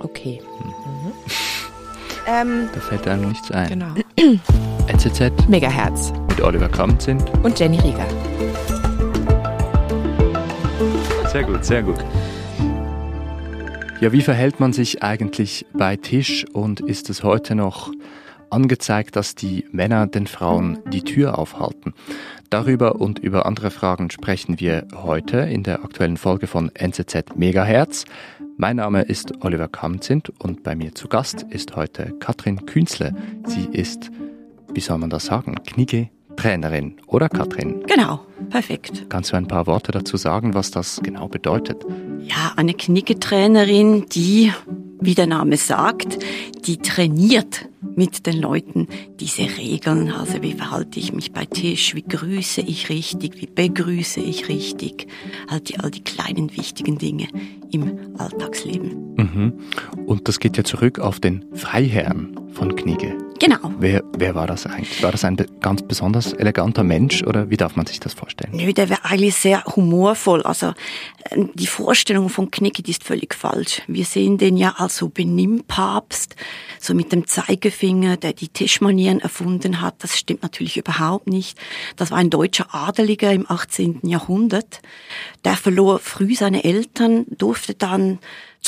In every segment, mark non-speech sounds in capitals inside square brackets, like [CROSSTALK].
Okay. Ähm, Da fällt einem nichts ein. genau. [CLEARS THROAT] NZZ Megahertz mit Oliver Kamp sind. und Jenny Rieger. Sehr gut, sehr gut. Ja, wie verhält man sich eigentlich bei Tisch und ist es heute noch angezeigt, dass die Männer den Frauen die Tür aufhalten? Darüber und über andere Fragen sprechen wir heute in der aktuellen Folge von NZZ Megahertz. Mein Name ist Oliver Kamzint und bei mir zu Gast ist heute Katrin Künzle. Sie ist, wie soll man das sagen, Knigge-Trainerin, oder Katrin? Genau, perfekt. Kannst du ein paar Worte dazu sagen, was das genau bedeutet? Ja, eine Knicketrainerin, die, wie der Name sagt, die trainiert mit den Leuten diese Regeln. Also wie verhalte ich mich bei Tisch, wie grüße ich richtig, wie begrüße ich richtig. Halt die, all die kleinen wichtigen Dinge im Alltagsleben. Mhm. Und das geht ja zurück auf den Freiherrn von Knigge. Genau. Wer, wer war das eigentlich? War das ein ganz besonders eleganter Mensch oder wie darf man sich das vorstellen? Nö, der wäre eigentlich sehr humorvoll. Also äh, die Vorstellung von Knicke, die ist völlig falsch. Wir sehen den ja als so Benimmpapst, so mit dem Zeigefinger, der die Tischmanieren erfunden hat. Das stimmt natürlich überhaupt nicht. Das war ein deutscher Adeliger im 18. Jahrhundert. Der verlor früh seine Eltern, durfte dann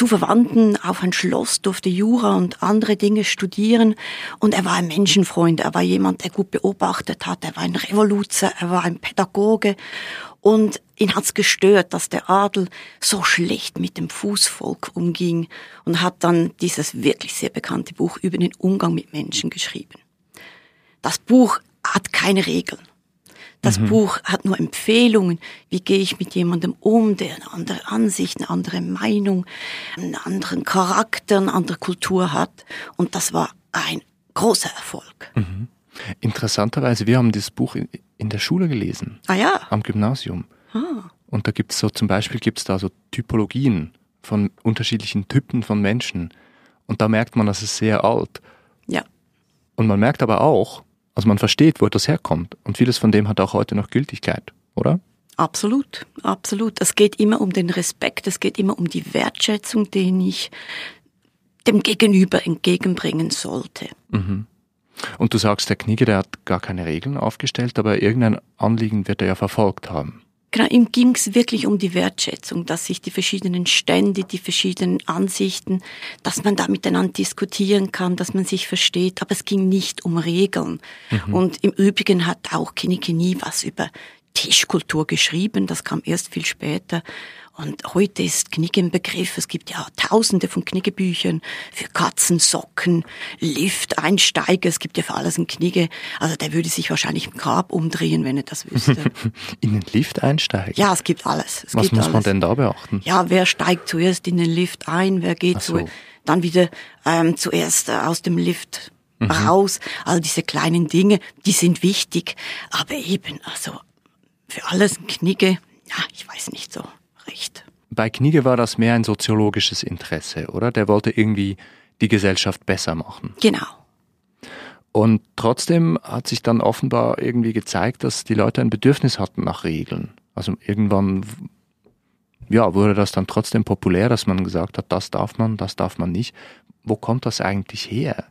zu Verwandten auf ein Schloss, durfte Jura und andere Dinge studieren. Und er war ein Menschenfreund, er war jemand, der gut beobachtet hat, er war ein Revoluzer, er war ein Pädagoge. Und ihn hat's gestört, dass der Adel so schlecht mit dem Fußvolk umging und hat dann dieses wirklich sehr bekannte Buch über den Umgang mit Menschen geschrieben. Das Buch hat keine Regeln. Das Buch hat nur Empfehlungen. Wie gehe ich mit jemandem um, der eine andere Ansicht, eine andere Meinung, einen anderen Charakter, eine andere Kultur hat. Und das war ein großer Erfolg. Interessanterweise, wir haben dieses Buch in, in der Schule gelesen, Ah ja. am Gymnasium. Und da gibt's so, zum Beispiel gibt's da so Typologien von unterschiedlichen Typen von Menschen. Und da merkt man, das ist sehr alt. Ja. Und man merkt aber auch, also man versteht, wo das herkommt. Und vieles von dem hat auch heute noch Gültigkeit, oder? Absolut, absolut. Es geht immer um den Respekt, es geht immer um die Wertschätzung, den ich dem Gegenüber entgegenbringen sollte. Und du sagst, der Knigge, der hat gar keine Regeln aufgestellt, aber irgendein Anliegen wird er ja verfolgt haben. Genau, ihm ging es wirklich um die Wertschätzung, dass sich die verschiedenen Stände, die verschiedenen Ansichten, dass man da miteinander diskutieren kann, dass man sich versteht, aber es ging nicht um Regeln. Und im Übrigen hat auch Kinnike nie was über Tischkultur geschrieben, das kam erst viel später. Und heute ist Knigge ein Begriff. Es gibt ja tausende von Kniggebüchern für Katzen, Socken, Lift, Einsteiger. Es gibt ja für alles ein Knigge. Also der würde sich wahrscheinlich im Grab umdrehen, wenn er das wüsste. [LAUGHS] In den Lift einsteigen? Ja, es gibt alles. Es Was gibt muss alles. man denn da beachten? Ja, wer steigt zuerst in den Lift ein, wer geht so. zu, dann wieder ähm, zuerst äh, aus dem Lift Mhm. raus. All diese kleinen Dinge, die sind wichtig. Aber eben, also für alles ein Knigge, ja, ich weiß nicht so recht. Bei Knigge war das mehr ein soziologisches Interesse, oder? Der wollte irgendwie die Gesellschaft besser machen. Genau. Und trotzdem hat sich dann offenbar irgendwie gezeigt, dass die Leute ein Bedürfnis hatten nach Regeln. Also irgendwann, ja, wurde das dann trotzdem populär, dass man gesagt hat, das darf man, das darf man nicht. Wo kommt das eigentlich her?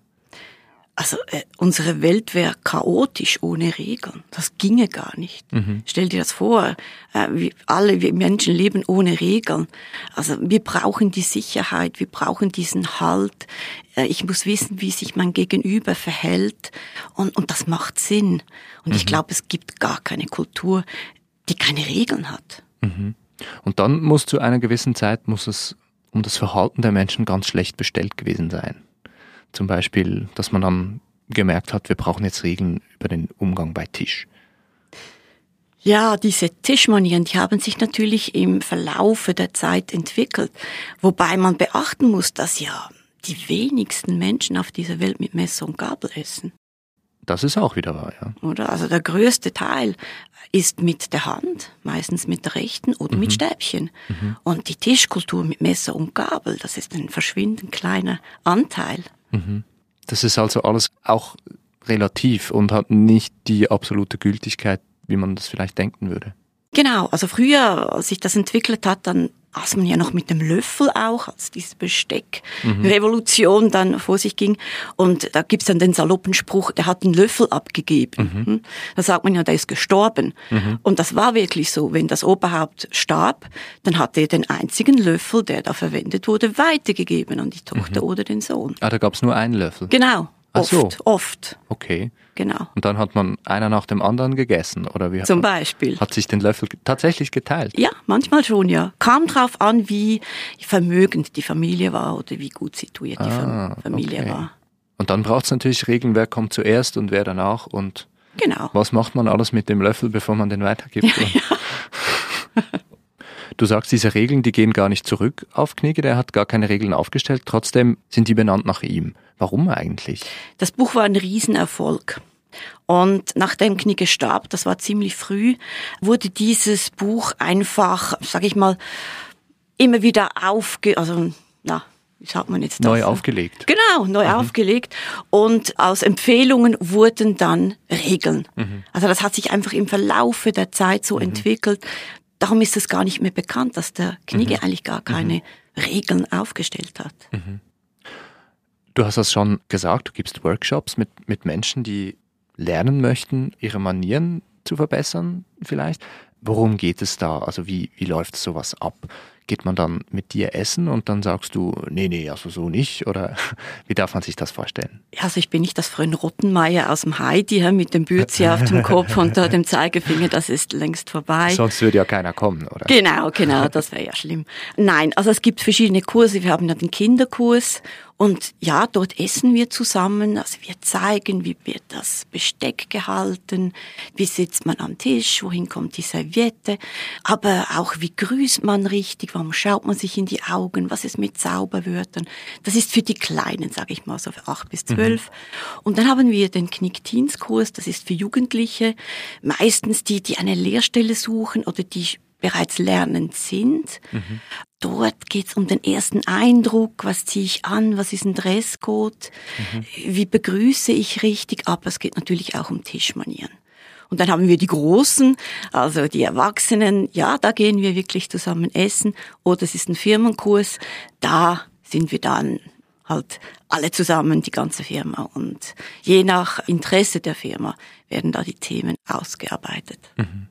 Also äh, unsere Welt wäre chaotisch ohne Regeln. Das ginge gar nicht. Stell dir das vor. Äh, wir alle wir Menschen leben ohne Regeln. Also wir brauchen die Sicherheit, wir brauchen diesen Halt. Äh, ich muss wissen, wie sich mein Gegenüber verhält. Und, und das macht Sinn. Und ich glaube, es gibt gar keine Kultur, die keine Regeln hat. Und dann muss zu einer gewissen Zeit, muss es um das Verhalten der Menschen ganz schlecht bestellt gewesen sein. Zum Beispiel, dass man dann gemerkt hat, wir brauchen jetzt Regeln über den Umgang bei Tisch. Ja, diese Tischmanieren, die haben sich natürlich im Verlaufe der Zeit entwickelt. Wobei man beachten muss, dass ja die wenigsten Menschen auf dieser Welt mit Messer und Gabel essen. Das ist auch wieder wahr, ja. Oder? Also der größte Teil ist mit der Hand, meistens mit der rechten oder mit Stäbchen. Und die Tischkultur mit Messer und Gabel, das ist ein verschwindend kleiner Anteil. Das ist also alles auch relativ und hat nicht die absolute Gültigkeit, wie man das vielleicht denken würde. Genau, also früher, als sich das entwickelt hat, dann aß man ja noch mit dem Löffel auch, als diese Besteckrevolution mhm. dann vor sich ging. Und da gibt's dann den saloppen Spruch, der hat einen Löffel abgegeben. Mhm. Hm? Da sagt man ja, der ist gestorben. Mhm. Und das war wirklich so. Wenn das Oberhaupt starb, dann hat er den einzigen Löffel, der da verwendet wurde, weitergegeben an die Tochter mhm. oder den Sohn. Ah, da gab's nur einen Löffel? Genau. Ach oft, so. oft. Okay. Genau. Und dann hat man einer nach dem anderen gegessen, oder wie? Zum Beispiel. Hat sich den Löffel tatsächlich geteilt? Ja, manchmal schon, ja. Kam drauf an, wie vermögend die Familie war oder wie gut situiert die ah, Familie okay. war. Und dann braucht es natürlich Regeln, wer kommt zuerst und wer danach und genau. was macht man alles mit dem Löffel, bevor man den weitergibt. [LAUGHS] Ja, ja. Du sagst, diese Regeln, die gehen gar nicht zurück auf Knigge, der hat gar keine Regeln aufgestellt, trotzdem sind die benannt nach ihm. Warum eigentlich? Das Buch war ein Riesenerfolg. Und nachdem Knigge starb, das war ziemlich früh, wurde dieses Buch einfach, sag ich mal, immer wieder aufge, also, na, wie sagt man jetzt das? Neu aufgelegt. Genau, neu mhm. aufgelegt. Und aus Empfehlungen wurden dann Regeln. Mhm. Also das hat sich einfach im Verlaufe der Zeit so mhm. entwickelt. Darum ist es gar nicht mehr bekannt, dass der Knigge mhm. eigentlich gar keine mhm. Regeln aufgestellt hat. Mhm. Du hast das schon gesagt, du gibst Workshops mit, mit Menschen, die lernen möchten, ihre Manieren zu verbessern vielleicht. Worum geht es da? Also wie, wie läuft sowas ab? Geht man dann mit dir essen und dann sagst du, nee, nee, also so nicht? Oder [LAUGHS] wie darf man sich das vorstellen? Also ich bin nicht das Fröhn Rottenmeier aus dem Heidi mit dem Bürzi auf dem Kopf und dem Zeigefinger, das ist längst vorbei. Sonst würde ja keiner kommen, oder? Genau, genau, das wäre ja schlimm. Nein, also es gibt verschiedene Kurse. Wir haben ja den Kinderkurs und ja, dort essen wir zusammen. Also wir zeigen, wie wird das Besteck gehalten, wie sitzt man am Tisch, wohin kommt die Serviette, aber auch wie grüßt man richtig, warum schaut man sich in die Augen, was ist mit Zauberwörtern. Das ist für die Kleinen, sage ich mal, so für acht bis zwölf. Mhm. Und dann haben wir den Knick-Teens-Kurs, das ist für Jugendliche, meistens die, die eine Lehrstelle suchen oder die bereits lernend sind. Mhm. Dort geht's um den ersten Eindruck, was ziehe ich an, was ist ein Dresscode, mhm. wie begrüße ich richtig, aber es geht natürlich auch um Tischmanieren. Und dann haben wir die Großen, also die Erwachsenen, ja, da gehen wir wirklich zusammen essen. Oder es ist ein Firmenkurs, da sind wir dann halt alle zusammen, die ganze Firma. Und je nach Interesse der Firma werden da die Themen ausgearbeitet. Mhm.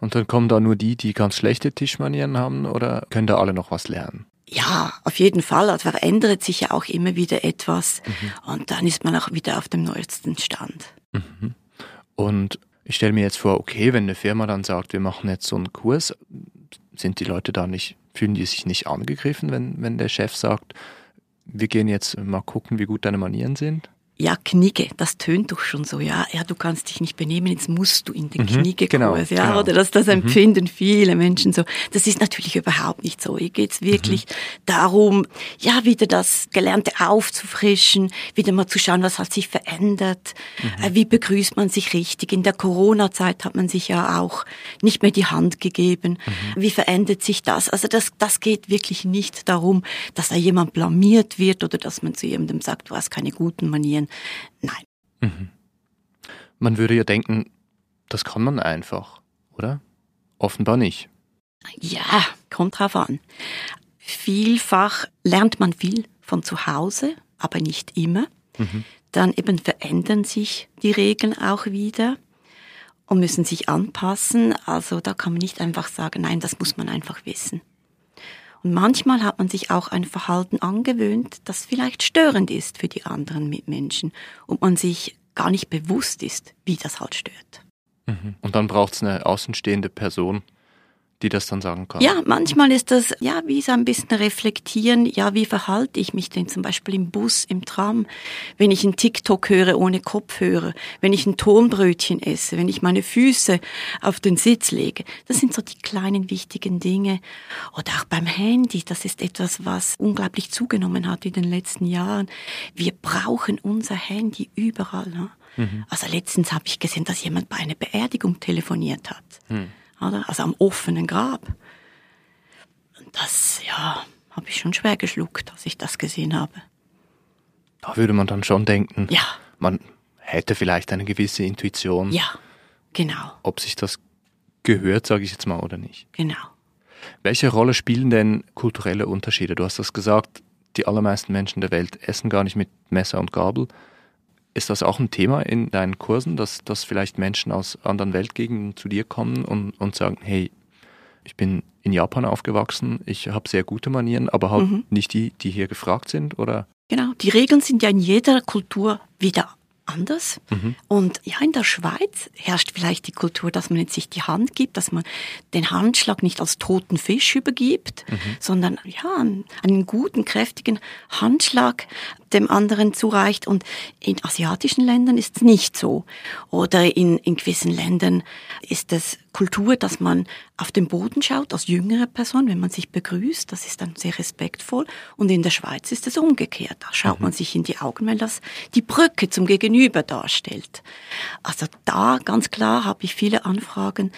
Und dann kommen da nur die, die ganz schlechte Tischmanieren haben oder können da alle noch was lernen? Ja, auf jeden Fall. Also verändert sich ja auch immer wieder etwas mhm. und dann ist man auch wieder auf dem neuesten Stand. Mhm. Und ich stelle mir jetzt vor, okay, wenn eine Firma dann sagt, wir machen jetzt so einen Kurs, sind die Leute da nicht, fühlen die sich nicht angegriffen, wenn, wenn der Chef sagt, wir gehen jetzt mal gucken, wie gut deine Manieren sind? Ja, Knigge, das tönt doch schon so, ja, ja, du kannst dich nicht benehmen, jetzt musst du in den mhm, Kniegekurs, genau, ja, genau. oder das, das mhm. empfinden mhm. viele Menschen so. Das ist natürlich überhaupt nicht so. Hier geht's wirklich mhm. darum, ja, wieder das Gelernte aufzufrischen, wieder mal zu schauen, was hat sich verändert, mhm. äh, wie begrüßt man sich richtig. In der Corona-Zeit hat man sich ja auch nicht mehr die Hand gegeben. Mhm. Wie verändert sich das? Also das, das geht wirklich nicht darum, dass da jemand blamiert wird oder dass man zu jemandem sagt, du hast keine guten Manieren Nein. Mhm. Man würde ja denken, das kann man einfach, oder? Offenbar nicht. Ja, kommt drauf an. Vielfach lernt man viel von zu Hause, aber nicht immer. Mhm. Dann eben verändern sich die Regeln auch wieder und müssen sich anpassen. Also da kann man nicht einfach sagen, nein, das muss man einfach wissen. Manchmal hat man sich auch ein Verhalten angewöhnt, das vielleicht störend ist für die anderen Mitmenschen und man sich gar nicht bewusst ist, wie das halt stört. Mhm. Und dann braucht es eine außenstehende Person, die das dann sagen kann. Ja, manchmal ist das ja wie so ein bisschen reflektieren, ja, wie verhalte ich mich denn zum Beispiel im Bus, im Tram, wenn ich einen TikTok höre ohne Kopfhörer, wenn ich ein Tonbrötchen esse, wenn ich meine Füße auf den Sitz lege. Das sind so die kleinen wichtigen Dinge. Oder auch beim Handy, das ist etwas, was unglaublich zugenommen hat in den letzten Jahren. Wir brauchen unser Handy überall. Ne? Mhm. Also letztens habe ich gesehen, dass jemand bei einer Beerdigung telefoniert hat. Mhm oder? also am offenen Grab. Und das, ja, habe ich schon schwer geschluckt, als ich das gesehen habe. Da würde man dann schon denken, ja. man hätte vielleicht eine gewisse Intuition. Ja, genau. Ob sich das gehört, sage ich jetzt mal, oder nicht. Genau. Welche Rolle spielen denn kulturelle Unterschiede? Du hast das gesagt, die allermeisten Menschen der Welt essen gar nicht mit Messer und Gabel. Ist das auch ein Thema in deinen Kursen, dass, dass vielleicht Menschen aus anderen Weltgegenden zu dir kommen und, und sagen, hey, ich bin in Japan aufgewachsen, ich habe sehr gute Manieren, aber halt mhm. nicht die, die hier gefragt sind, oder? Genau, die Regeln sind ja in jeder Kultur wieder anders. Mhm. Und ja, in der Schweiz herrscht vielleicht die Kultur, dass man jetzt sich die Hand gibt, dass man den Handschlag nicht als toten Fisch übergibt, mhm. sondern ja, einen, guten, kräftigen Handschlag dem anderen zureicht. Und in asiatischen Ländern ist es nicht so. Oder in, in gewissen Ländern ist es Kultur, dass man auf den Boden schaut als jüngere Person, wenn man sich begrüßt. Das ist dann sehr respektvoll. Und in der Schweiz ist es umgekehrt. Da schaut mhm. man sich in die Augen, weil das die Brücke zum Gegenüber darstellt. Also da ganz klar habe ich viele Anfragen,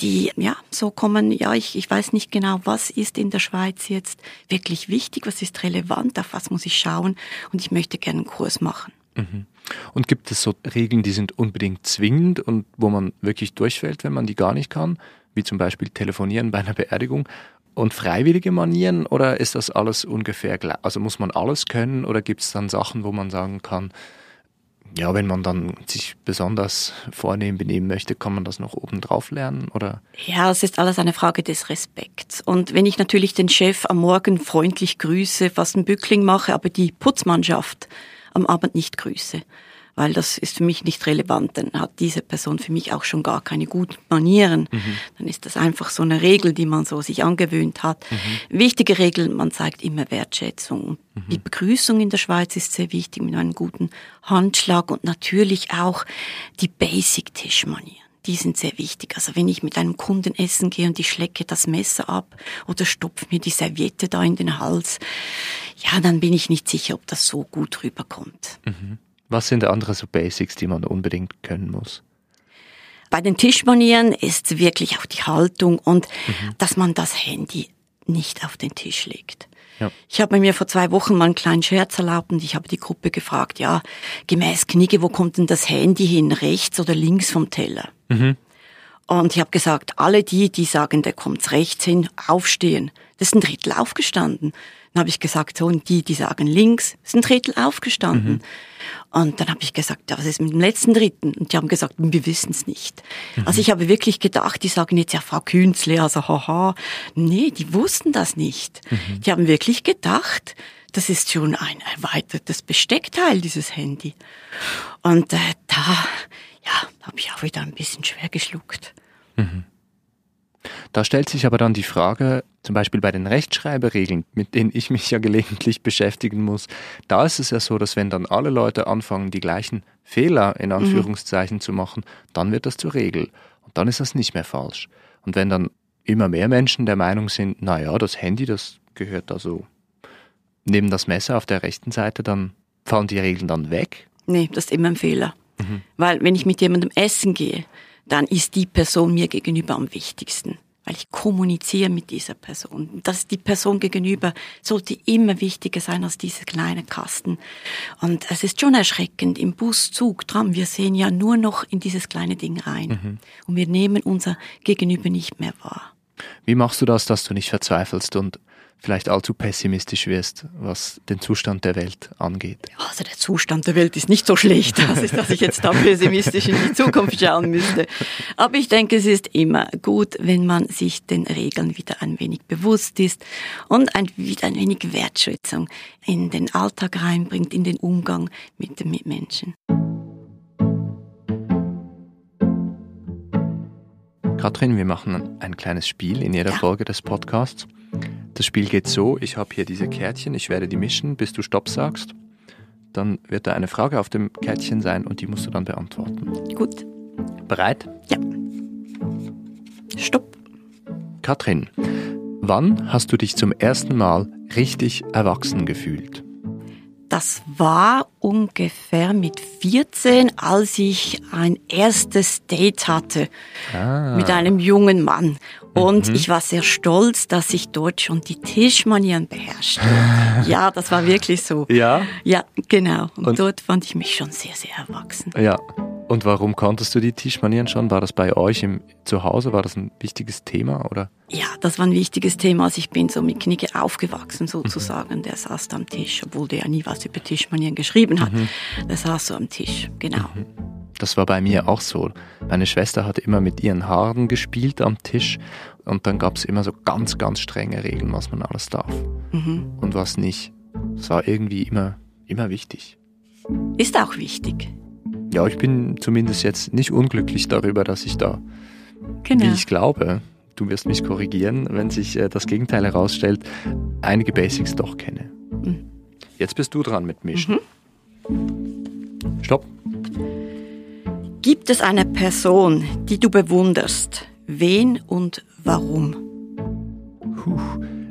die ja so kommen. Ja, ich, ich weiß nicht genau, was ist in der Schweiz jetzt wirklich wichtig, was ist relevant, auf was muss ich schauen und ich möchte gerne einen Kurs machen. Mhm. Und gibt es so Regeln, die sind unbedingt zwingend und wo man wirklich durchfällt, wenn man die gar nicht kann, wie zum Beispiel telefonieren bei einer Beerdigung? Und freiwillige Manieren oder ist das alles ungefähr gleich? Also muss man alles können oder gibt es dann Sachen, wo man sagen kann, ja, wenn man dann sich besonders vornehm benehmen möchte, kann man das noch obendrauf lernen, oder? Ja, es ist alles eine Frage des Respekts. Und wenn ich natürlich den Chef am Morgen freundlich grüße, fast einen Bückling mache, aber die Putzmannschaft am Abend nicht grüße, weil das ist für mich nicht relevant. Dann hat diese Person für mich auch schon gar keine guten Manieren. Mhm. Dann ist das einfach so eine Regel, die man so sich angewöhnt hat. Mhm. Wichtige Regel, man zeigt immer Wertschätzung. Mhm. Die Begrüßung in der Schweiz ist sehr wichtig mit einem guten Handschlag und natürlich auch die Basic-Tischmanieren die sind sehr wichtig. Also wenn ich mit einem Kunden essen gehe und ich schlecke das Messer ab oder stopfe mir die Serviette da in den Hals, ja, dann bin ich nicht sicher, ob das so gut rüberkommt. Mhm. Was sind andere so Basics, die man unbedingt können muss? Bei den Tischmanieren ist wirklich auch die Haltung und mhm. dass man das Handy nicht auf den Tisch legt. Ja. Ich habe mir vor zwei Wochen mal einen kleinen Scherz erlaubt und ich habe die Gruppe gefragt, ja, gemäß Knigge, wo kommt denn das Handy hin, rechts oder links vom Teller? Mhm. Und ich habe gesagt, alle die, die sagen, der kommt rechts hin, aufstehen. Das ist ein Drittel aufgestanden. Dann habe ich gesagt, so, und die, die sagen links, ist ein Drittel aufgestanden. Mhm. Und dann habe ich gesagt, ja, was ist mit dem letzten Dritten? Und die haben gesagt, wir wissen es nicht. Mhm. Also ich habe wirklich gedacht, die sagen jetzt, ja, Frau Künzle, also haha. Nee, die wussten das nicht. Mhm. Die haben wirklich gedacht, das ist schon ein erweitertes Besteckteil, dieses Handy. Und äh, da, ja, habe ich auch wieder ein bisschen schwer geschluckt. Mhm. Da stellt sich aber dann die Frage, zum Beispiel bei den Rechtschreiberegeln, mit denen ich mich ja gelegentlich beschäftigen muss, da ist es ja so, dass wenn dann alle Leute anfangen, die gleichen Fehler in mhm. Anführungszeichen mhm. zu machen, dann wird das zur Regel. Und dann ist das nicht mehr falsch. Und wenn dann immer mehr Menschen der Meinung sind, naja, das Handy, das gehört da so neben das Messer auf der rechten Seite, dann fallen die Regeln dann weg? Nee, das ist immer ein Fehler. Mhm. Weil wenn ich mit jemandem essen gehe, dann ist die Person mir gegenüber am wichtigsten. Weil ich kommuniziere mit dieser Person. Das die Person gegenüber sollte immer wichtiger sein als diese kleine Kasten. Und es ist schon erschreckend im Bus, Zug, Tram. Wir sehen ja nur noch in dieses kleine Ding rein. Mhm. Und wir nehmen unser Gegenüber nicht mehr wahr. Wie machst du das, dass du nicht verzweifelst und vielleicht allzu pessimistisch wirst, was den Zustand der Welt angeht. Also der Zustand der Welt ist nicht so schlecht, dass, dass ich jetzt da pessimistisch in die Zukunft schauen müsste. Aber ich denke, es ist immer gut, wenn man sich den Regeln wieder ein wenig bewusst ist und ein, wieder ein wenig Wertschätzung in den Alltag reinbringt, in den Umgang mit den Mitmenschen. Katrin, wir machen ein kleines Spiel in jeder ja. Folge des Podcasts. Das Spiel geht so, ich habe hier diese Kärtchen, ich werde die mischen, bis du Stopp sagst. Dann wird da eine Frage auf dem Kärtchen sein und die musst du dann beantworten. Gut. Bereit? Ja. Stopp. Katrin, wann hast du dich zum ersten Mal richtig erwachsen gefühlt? Das war ungefähr mit 14, als ich ein erstes Date hatte ah. mit einem jungen Mann. Und mhm. ich war sehr stolz, dass ich dort schon die Tischmanieren beherrschte. [LAUGHS] ja, das war wirklich so. Ja? Ja, genau. Und, Und, dort fand ich mich schon sehr, sehr erwachsen. Ja. Und warum konntest du die Tischmanieren schon? War das bei euch im Zuhause? War das ein wichtiges Thema oder? Ja, das war ein wichtiges Thema. Also ich bin so mit Knigge aufgewachsen sozusagen. Mhm. Der saß da am Tisch, obwohl der ja nie was über Tischmanieren geschrieben hat. Mhm. Der saß so am Tisch, genau. Mhm. Das war bei mir auch so. Meine Schwester hat immer mit ihren Haaren gespielt am Tisch und dann gab es immer so ganz, ganz strenge Regeln, was man alles darf mhm. und was nicht. Das war irgendwie immer, immer wichtig. Ist auch wichtig. Ja, ich bin zumindest jetzt nicht unglücklich darüber, dass ich da, genau. wie ich glaube, du wirst mich korrigieren, wenn sich äh, das Gegenteil herausstellt, einige Basics doch kenne. Mhm. Jetzt bist du dran mit Mischen. Mhm. Stopp. Gibt es eine Person, die du bewunderst? Wen und warum? Puh,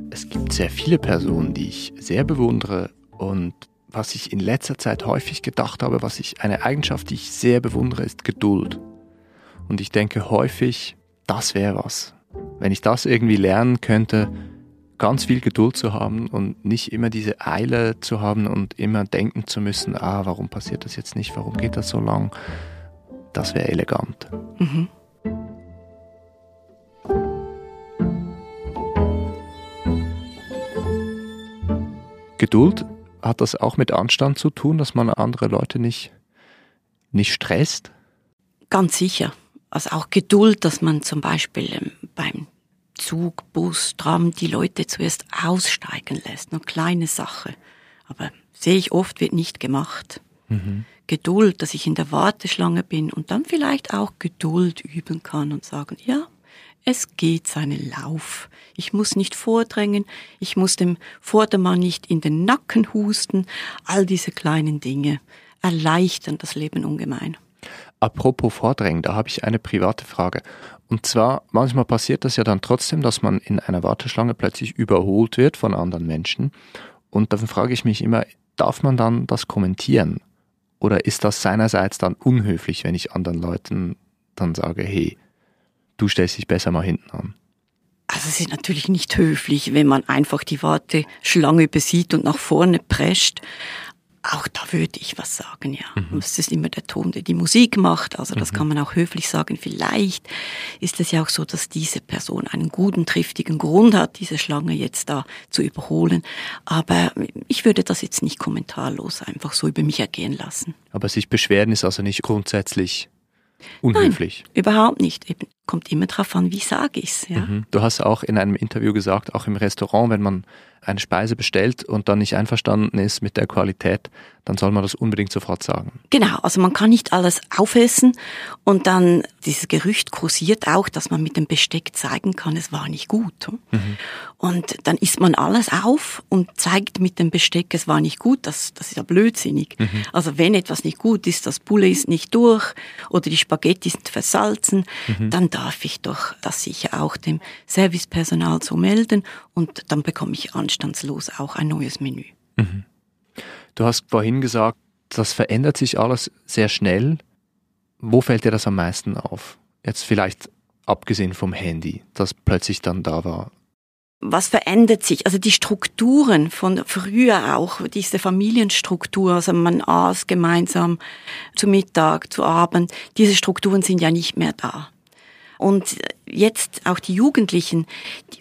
es gibt sehr viele Personen, die ich sehr bewundere und was ich in letzter Zeit häufig gedacht habe, was ich eine Eigenschaft, die ich sehr bewundere, ist Geduld. Und ich denke häufig, das wäre was. Wenn ich das irgendwie lernen könnte, ganz viel Geduld zu haben und nicht immer diese Eile zu haben und immer denken zu müssen, ah, warum passiert das jetzt nicht, warum geht das so lang? Das wäre elegant. Mhm. Geduld hat das auch mit Anstand zu tun, dass man andere Leute nicht, nicht stresst? Ganz sicher. Also auch Geduld, dass man zum Beispiel ähm, beim Zug, Bus, Tram die Leute zuerst aussteigen lässt. Eine kleine Sache. Aber sehe ich oft, wird nicht gemacht. Mhm. Geduld, dass ich in der Warteschlange bin und dann vielleicht auch Geduld üben kann und sagen, ja, es geht seinen Lauf. Ich muss nicht vordrängen, ich muss dem Vordermann nicht in den Nacken husten. All diese kleinen Dinge erleichtern das Leben ungemein. Apropos Vordrängen, da habe ich eine private Frage. Und zwar, manchmal passiert das ja dann trotzdem, dass man in einer Warteschlange plötzlich überholt wird von anderen Menschen. Und dann frage ich mich immer, darf man dann das kommentieren? Oder ist das seinerseits dann unhöflich, wenn ich anderen Leuten dann sage, hey, du stellst dich besser mal hinten an? Also es ist natürlich nicht höflich, wenn man einfach die Warteschlange besieht und nach vorne prescht. Auch da würde ich was sagen, ja. Mhm. Es ist immer der Ton, der die Musik macht. Also das mhm. kann man auch höflich sagen. Vielleicht ist es ja auch so, dass diese Person einen guten, triftigen Grund hat, diese Schlange jetzt da zu überholen. Aber ich würde das jetzt nicht kommentarlos einfach so über mich ergehen lassen. Aber sich beschweren ist also nicht grundsätzlich unhöflich? Nein, überhaupt nicht. Eben kommt immer darauf an, wie sage ich's. Ja? Mhm. Du hast auch in einem Interview gesagt, auch im Restaurant, wenn man eine Speise bestellt und dann nicht einverstanden ist mit der Qualität, dann soll man das unbedingt sofort sagen. Genau, also man kann nicht alles aufessen und dann dieses Gerücht kursiert auch, dass man mit dem Besteck zeigen kann, es war nicht gut. Mhm. Und dann isst man alles auf und zeigt mit dem Besteck, es war nicht gut. Das, das ist ja blödsinnig. Mhm. Also wenn etwas nicht gut ist, das Bulle ist nicht durch oder die Spaghetti sind versalzen, mhm. dann darf ich doch das sicher auch dem Servicepersonal so melden und dann bekomme ich anstandslos auch ein neues Menü. Mhm. Du hast vorhin gesagt, das verändert sich alles sehr schnell. Wo fällt dir das am meisten auf? Jetzt vielleicht abgesehen vom Handy, das plötzlich dann da war. Was verändert sich? Also die Strukturen von früher auch, diese Familienstruktur, also man aß gemeinsam zu Mittag, zu Abend, diese Strukturen sind ja nicht mehr da. Und jetzt auch die Jugendlichen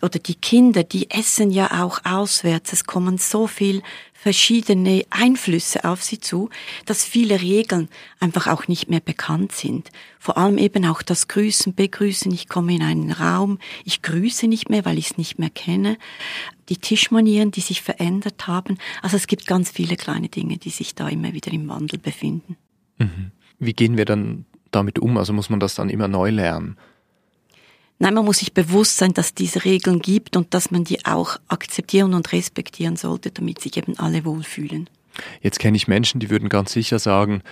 oder die Kinder, die essen ja auch auswärts. Es kommen so viel verschiedene Einflüsse auf sie zu, dass viele Regeln einfach auch nicht mehr bekannt sind. Vor allem eben auch das Grüßen, Begrüßen. Ich komme in einen Raum, ich grüße nicht mehr, weil ich es nicht mehr kenne. Die Tischmanieren, die sich verändert haben. Also es gibt ganz viele kleine Dinge, die sich da immer wieder im Wandel befinden. Mhm. Wie gehen wir dann damit um? Also muss man das dann immer neu lernen? Nein, man muss sich bewusst sein, dass es diese Regeln gibt und dass man die auch akzeptieren und respektieren sollte, damit sich eben alle wohlfühlen. Jetzt kenne ich Menschen, die würden ganz sicher sagen,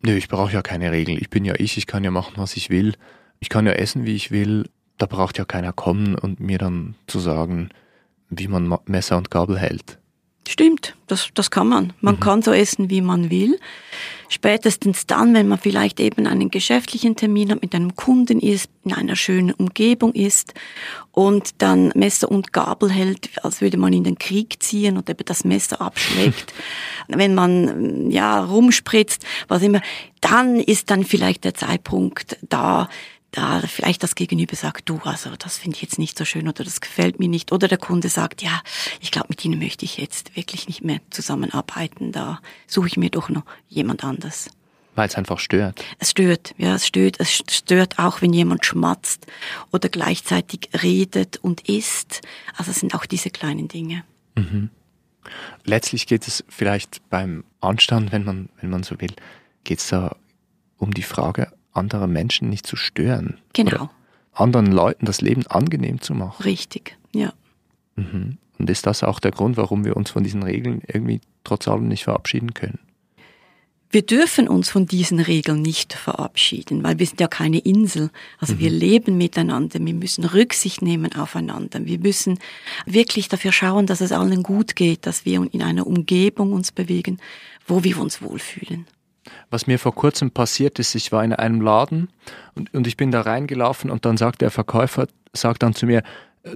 nö, ich brauche ja keine Regeln. Ich bin ja ich, ich kann ja machen, was ich will. Ich kann ja essen, wie ich will. Da braucht ja keiner kommen und mir dann zu sagen, wie man Messer und Gabel hält. Stimmt, das, das kann man. Man mhm. kann so essen, wie man will. Spätestens dann, wenn man vielleicht eben einen geschäftlichen Termin hat, mit einem Kunden ist, in einer schönen Umgebung ist und dann Messer und Gabel hält, als würde man in den Krieg ziehen und eben das Messer abschlägt. [LAUGHS] wenn man, ja, rumspritzt, was immer, dann ist dann vielleicht der Zeitpunkt da, da vielleicht das Gegenüber sagt, du, also das finde ich jetzt nicht so schön oder das gefällt mir nicht. Oder der Kunde sagt, ja, ich glaube, mit Ihnen möchte ich jetzt wirklich nicht mehr zusammenarbeiten. Da suche ich mir doch noch jemand anders. Weil es einfach stört. Es stört, ja, es stört. Es stört auch, wenn jemand schmatzt oder gleichzeitig redet und isst. Also es sind auch diese kleinen Dinge. Mhm. Letztlich geht es vielleicht beim Anstand, wenn man, wenn man so will, geht es da um die Frage, andere Menschen nicht zu stören. Genau. anderen Leuten das Leben angenehm zu machen. Richtig, ja. Mhm. Und ist das auch der Grund, warum wir uns von diesen Regeln irgendwie trotz allem nicht verabschieden können? Wir dürfen uns von diesen Regeln nicht verabschieden, weil wir sind ja keine Insel. Also mhm. wir leben miteinander, wir müssen Rücksicht nehmen aufeinander. Wir müssen wirklich dafür schauen, dass es allen gut geht, dass wir in einer Umgebung uns bewegen, wo wir uns wohlfühlen. Was mir vor kurzem passiert ist, ich war in einem Laden und, und ich bin da reingelaufen und dann sagt der Verkäufer, sagt dann zu mir,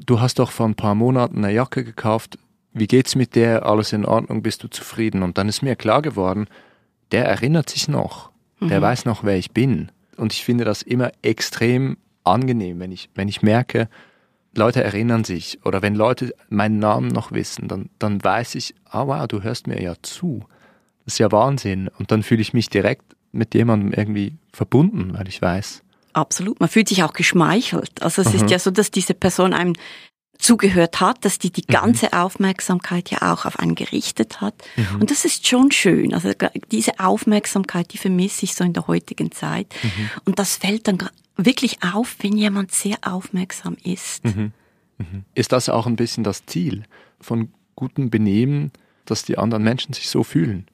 du hast doch vor ein paar Monaten eine Jacke gekauft, wie geht's mit der, alles in Ordnung, bist du zufrieden? Und dann ist mir klar geworden, der erinnert sich noch, mhm. der weiß noch, wer ich bin. Und ich finde das immer extrem angenehm, wenn ich, wenn ich merke, Leute erinnern sich oder wenn Leute meinen Namen noch wissen, dann, dann weiß ich, ah wow, du hörst mir ja zu. Das ist ja Wahnsinn. Und dann fühle ich mich direkt mit jemandem irgendwie verbunden, weil ich weiß. Absolut. Man fühlt sich auch geschmeichelt. Also es mhm. ist ja so, dass diese Person einem zugehört hat, dass die die mhm. ganze mhm. Aufmerksamkeit ja auch auf einen gerichtet hat. Mhm. Und das ist schon schön. Also diese Aufmerksamkeit, die vermisse ich so in der heutigen Zeit. Mhm. Und das fällt dann wirklich auf, wenn jemand sehr aufmerksam ist. Mhm. Ist das auch ein bisschen das Ziel von gutem Benehmen, dass die anderen Menschen sich so fühlen?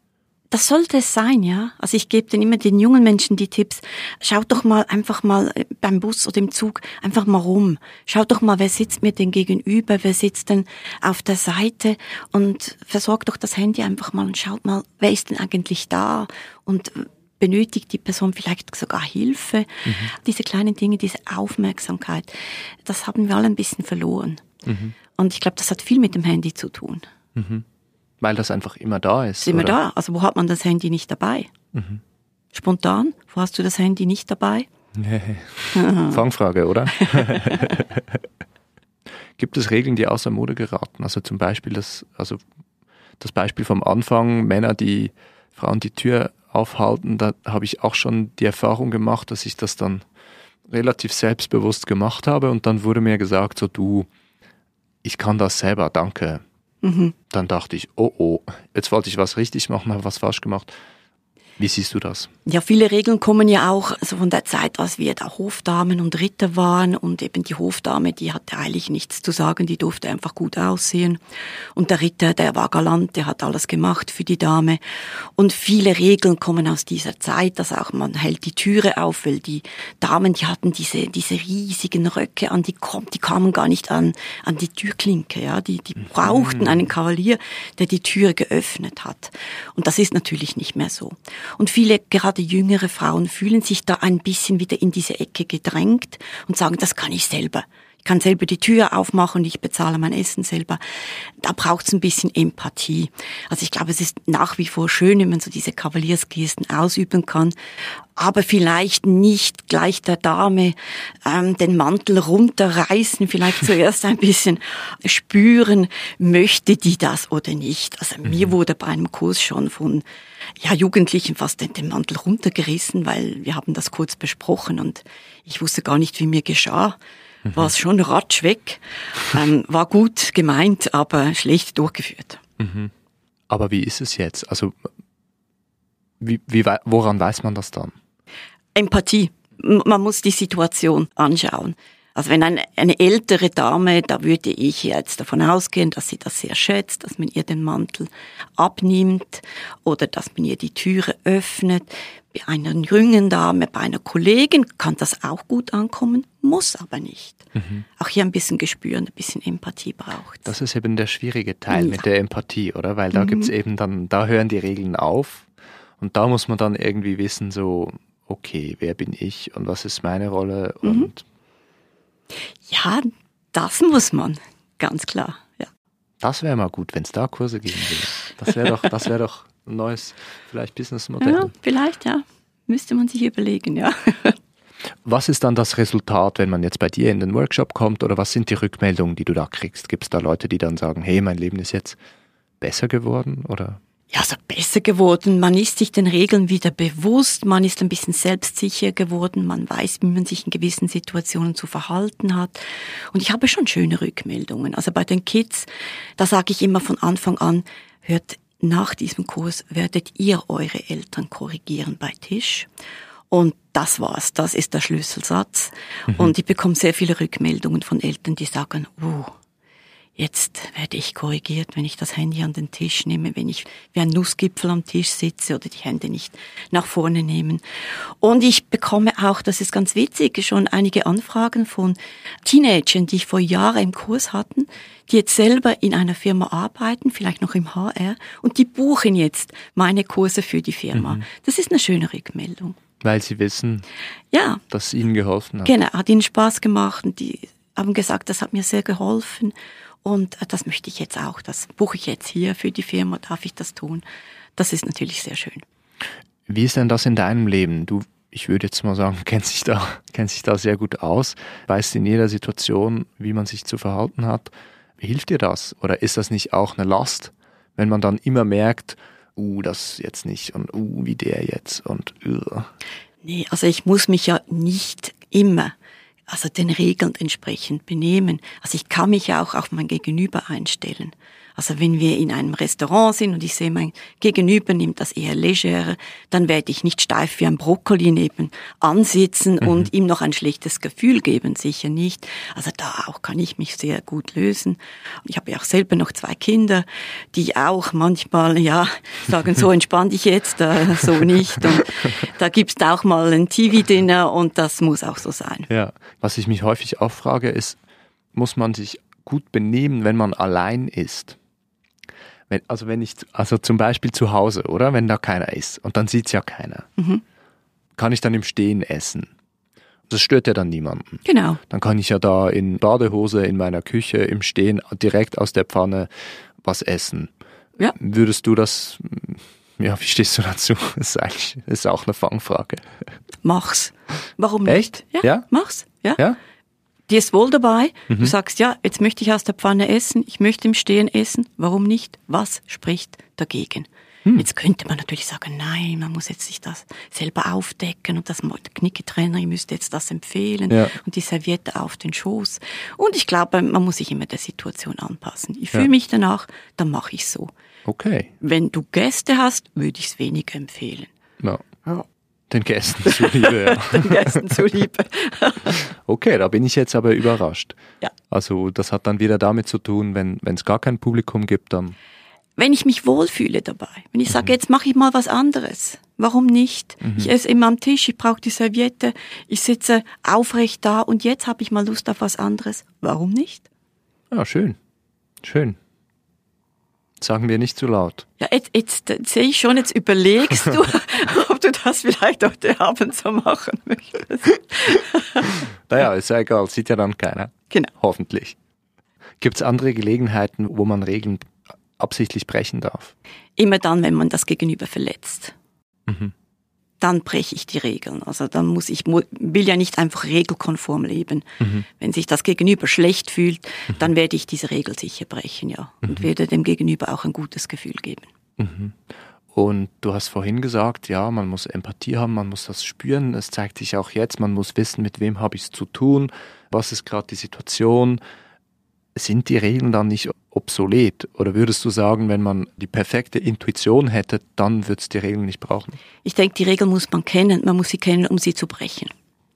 Das sollte es sein, ja. Also ich gebe den immer den jungen Menschen die Tipps. Schaut doch mal einfach mal äh, beim Bus oder im Zug einfach mal rum. Schaut doch mal, wer sitzt mir denn gegenüber, wer sitzt denn auf der Seite und versorgt doch das Handy einfach mal und schaut mal, wer ist denn eigentlich da und benötigt die Person vielleicht sogar Hilfe. Mhm. Diese kleinen Dinge, diese Aufmerksamkeit, das haben wir alle ein bisschen verloren. Mhm. Und ich glaube, das hat viel mit dem Handy zu tun. Mhm. Weil das einfach immer da ist. ist immer oder? da. Also wo hat man das Handy nicht dabei? Mhm. Spontan? Wo hast du das Handy nicht dabei? Nee. [LAUGHS] Fangfrage, oder? [LAUGHS] Gibt es Regeln, die außer Mode geraten? Also zum Beispiel das, also das Beispiel vom Anfang, Männer, die Frauen die Tür aufhalten, da habe ich auch schon die Erfahrung gemacht, dass ich das dann relativ selbstbewusst gemacht habe und dann wurde mir gesagt, so du, ich kann das selber, danke. Mhm. Dann dachte ich, oh oh, jetzt wollte ich was richtig machen, habe was falsch gemacht. Wie siehst du das? Ja, viele Regeln kommen ja auch so von der Zeit, als wir da Hofdamen und Ritter waren. Und eben die Hofdame, die hatte eigentlich nichts zu sagen, die durfte einfach gut aussehen. Und der Ritter, der war galant, der hat alles gemacht für die Dame. Und viele Regeln kommen aus dieser Zeit, dass auch man hält die Türe auf, weil die Damen, die hatten diese diese riesigen Röcke an, die die kamen gar nicht an an die Türklinke, ja, die die brauchten einen Kavalier, der die Türe geöffnet hat. Und das ist natürlich nicht mehr so. Und viele, gerade jüngere Frauen, fühlen sich da ein bisschen wieder in diese Ecke gedrängt und sagen, das kann ich selber. Ich kann selber die Tür aufmachen, ich bezahle mein Essen selber. Da braucht es ein bisschen Empathie. Also ich glaube, es ist nach wie vor schön, wenn man so diese Kavaliersgesten ausüben kann, aber vielleicht nicht gleich der Dame ähm, den Mantel runterreißen, vielleicht zuerst ein bisschen spüren, möchte die das oder nicht. Also mir mhm. wurde bei einem Kurs schon von ja, Jugendlichen fast den, den Mantel runtergerissen, weil wir haben das kurz besprochen und ich wusste gar nicht, wie mir geschah mhm. war es schon ratsch weg. Ähm, war gut gemeint, aber schlecht durchgeführt. Mhm. Aber wie ist es jetzt? Also, wie, wie, woran weiß man das dann? Empathie. Man muss die Situation anschauen. Also wenn eine, eine ältere Dame, da würde ich jetzt davon ausgehen, dass sie das sehr schätzt, dass man ihr den Mantel abnimmt oder dass man ihr die Türe öffnet. Bei einer jungen Dame, bei einer Kollegin kann das auch gut ankommen, muss aber nicht. Mhm. Auch hier ein bisschen Gespür und ein bisschen Empathie braucht. Das ist eben der schwierige Teil ja. mit der Empathie, oder? Weil da mhm. gibt's eben dann, da hören die Regeln auf und da muss man dann irgendwie wissen, so, okay, wer bin ich und was ist meine Rolle mhm. Ja, das muss man, ganz klar. Ja. Das wäre mal gut, wenn es da Kurse geben würde. Das wäre doch, das wäre doch ein neues, vielleicht Businessmodell. Ja, vielleicht, ja. Müsste man sich überlegen, ja. Was ist dann das Resultat, wenn man jetzt bei dir in den Workshop kommt oder was sind die Rückmeldungen, die du da kriegst? Gibt es da Leute, die dann sagen, hey, mein Leben ist jetzt besser geworden oder? Ja, so besser geworden. Man ist sich den Regeln wieder bewusst. Man ist ein bisschen selbstsicher geworden. Man weiß, wie man sich in gewissen Situationen zu verhalten hat. Und ich habe schon schöne Rückmeldungen. Also bei den Kids, da sage ich immer von Anfang an, hört nach diesem Kurs werdet ihr eure Eltern korrigieren bei Tisch. Und das war's. Das ist der Schlüsselsatz. Mhm. Und ich bekomme sehr viele Rückmeldungen von Eltern, die sagen, uh, Jetzt werde ich korrigiert, wenn ich das Handy an den Tisch nehme, wenn ich wie ein Nussgipfel am Tisch sitze oder die Hände nicht nach vorne nehmen. Und ich bekomme auch, das ist ganz witzig, schon einige Anfragen von Teenagern, die ich vor Jahren im Kurs hatten, die jetzt selber in einer Firma arbeiten, vielleicht noch im HR, und die buchen jetzt meine Kurse für die Firma. Mhm. Das ist eine schöne Rückmeldung. Weil sie wissen, ja. dass ihnen geholfen hat. Genau, hat ihnen Spaß gemacht und die haben gesagt, das hat mir sehr geholfen. Und das möchte ich jetzt auch. Das buche ich jetzt hier für die Firma. Darf ich das tun? Das ist natürlich sehr schön. Wie ist denn das in deinem Leben? Du, ich würde jetzt mal sagen, [LAUGHS] kennst dich da, kennst dich da sehr gut aus, weißt in jeder Situation, wie man sich zu verhalten hat. Hilft dir das? Oder ist das nicht auch eine Last, wenn man dann immer merkt, uh, das jetzt nicht und uh, wie der jetzt und uh. Nee, also ich muss mich ja nicht immer also den Regeln entsprechend benehmen. Also ich kann mich ja auch auf mein Gegenüber einstellen. Also wenn wir in einem Restaurant sind und ich sehe, mein Gegenüber nimmt das eher leger, dann werde ich nicht steif wie ein Brokkoli neben ansitzen mhm. und ihm noch ein schlechtes Gefühl geben, sicher nicht. Also da auch kann ich mich sehr gut lösen. Ich habe ja auch selber noch zwei Kinder, die auch manchmal, ja, sagen, so [LAUGHS] entspann dich jetzt, äh, so nicht. Und da gibt's da auch mal ein TV-Dinner und das muss auch so sein. Ja, was ich mich häufig auch frage, ist, muss man sich gut benehmen, wenn man allein ist? Wenn, also wenn ich, also zum Beispiel zu Hause, oder? Wenn da keiner ist und dann sieht's ja keiner. Mhm. Kann ich dann im Stehen essen? Das stört ja dann niemanden. Genau. Dann kann ich ja da in Badehose in meiner Küche im Stehen direkt aus der Pfanne was essen. Ja. Würdest du das, ja, wie stehst du dazu? [LAUGHS] Das ist eigentlich, das ist auch eine Fangfrage. Mach's. Warum nicht? Echt? Ja, ja? Mach's. Ja. ja? Dir ist wohl dabei. Mhm. Du sagst, ja, jetzt möchte ich aus der Pfanne essen, ich möchte im Stehen essen. Warum nicht? Was spricht dagegen? Hm. Jetzt könnte man natürlich sagen, nein, man muss jetzt sich das selber aufdecken und das der Knicketrainer, ich müsste jetzt das empfehlen ja. und die Serviette auf den Schoß. Und ich glaube, man muss sich immer der Situation anpassen. Ich fühle ja. mich danach, dann mache ich so. Okay. Wenn du Gäste hast, würde ich es weniger empfehlen. Ja. Den Gästen zuliebe, ja. [LAUGHS] Den Gästen zuliebe. [LAUGHS] okay, da bin ich jetzt aber überrascht. Ja. Also das hat dann wieder damit zu tun, wenn es gar kein Publikum gibt, dann. Wenn ich mich wohlfühle dabei, wenn ich sage, mhm. jetzt mache ich mal was anderes, warum nicht? Mhm. Ich esse immer am Tisch, ich brauche die Serviette, ich sitze aufrecht da und jetzt habe ich mal Lust auf was anderes, warum nicht? Ja, schön. Schön. Sagen wir nicht zu laut. Ja, jetzt, jetzt sehe ich schon, jetzt überlegst du, [LAUGHS] ob du das vielleicht heute Abend so machen möchtest. [LAUGHS] naja, ist ja egal, sieht ja dann keiner. Genau. Hoffentlich. Gibt es andere Gelegenheiten, wo man Regeln absichtlich brechen darf? Immer dann, wenn man das Gegenüber verletzt. Mhm dann breche ich die Regeln. Also dann muss ich will ja nicht einfach regelkonform leben. Mhm. Wenn sich das Gegenüber schlecht fühlt, mhm. dann werde ich diese Regel sicher brechen, ja, und mhm. werde dem Gegenüber auch ein gutes Gefühl geben. Mhm. Und du hast vorhin gesagt, ja, man muss Empathie haben, man muss das spüren. Es zeigt sich auch jetzt, man muss wissen, mit wem habe ich es zu tun, was ist gerade die Situation. Sind die Regeln dann nicht obsolet? Oder würdest du sagen, wenn man die perfekte Intuition hätte, dann würde es die Regeln nicht brauchen? Ich denke, die Regeln muss man kennen. Man muss sie kennen, um sie zu brechen,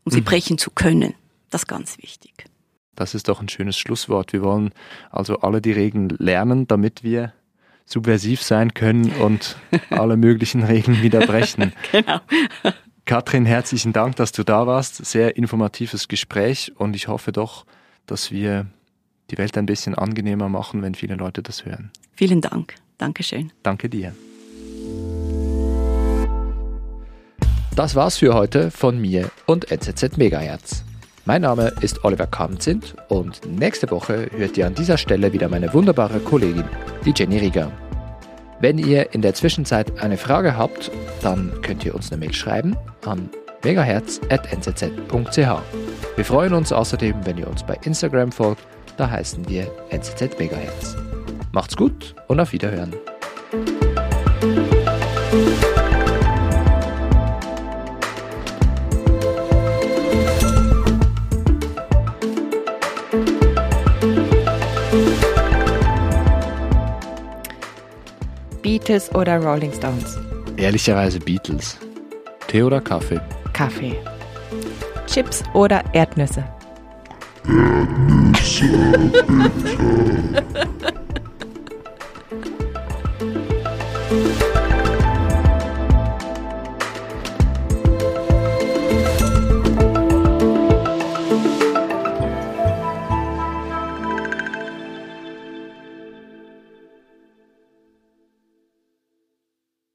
um sie mhm. brechen zu können. Das ist ganz wichtig. Das ist doch ein schönes Schlusswort. Wir wollen also alle die Regeln lernen, damit wir subversiv sein können und [LAUGHS] alle möglichen Regeln wieder brechen. [LAUGHS] genau. Katrin, herzlichen Dank, dass du da warst. Sehr informatives Gespräch und ich hoffe doch, dass wir die Welt ein bisschen angenehmer machen, wenn viele Leute das hören. Vielen Dank. Dankeschön. Danke dir. Das war's für heute von mir und NZZ Megahertz. Mein Name ist Oliver Kamzint und nächste Woche hört ihr an dieser Stelle wieder meine wunderbare Kollegin, die Jenny Rieger. Wenn ihr in der Zwischenzeit eine Frage habt, dann könnt ihr uns eine Mail schreiben an megahertz.nzz.ch. Wir freuen uns außerdem, wenn ihr uns bei Instagram folgt, da heißen wir NZZ Megahertz. Macht's gut und auf Wiederhören. Beatles oder Rolling Stones? Ehrlicherweise Beatles. Tee oder Kaffee? Kaffee. Chips oder Erdnüsse? Erdnüsse, so big. [LAUGHS]